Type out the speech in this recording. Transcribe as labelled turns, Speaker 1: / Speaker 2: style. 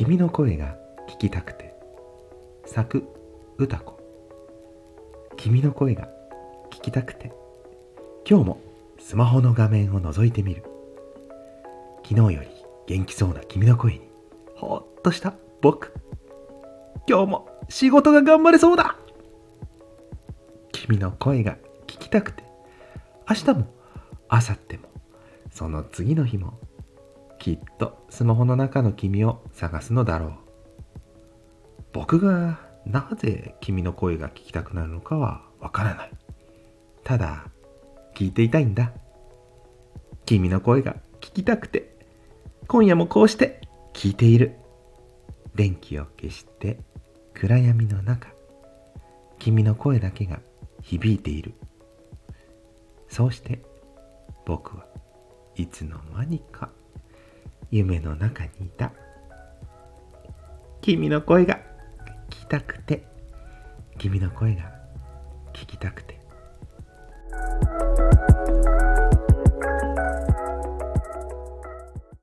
Speaker 1: 君の声が聞きたくて。作歌子。君の声が聞きたくて。今日もスマホの画面を覗いてみる。昨日より元気そうな君の声にほっとした。僕。今日も仕事が頑張れそうだ。君の声が聞きたくて。明日も明後日もその次の日もきっとスマホの中の君を探すのだろう。僕がなぜ君の声が聞きたくなるのかはわからない。ただ聞いていたいんだ。君の声が聞きたくて今夜もこうして聞いている。電気を消して暗闇の中。君の声だけが響いている。そうして僕はいつの間にか夢の中にいた。君の声が聞きたくて。君の声が聞きたくて。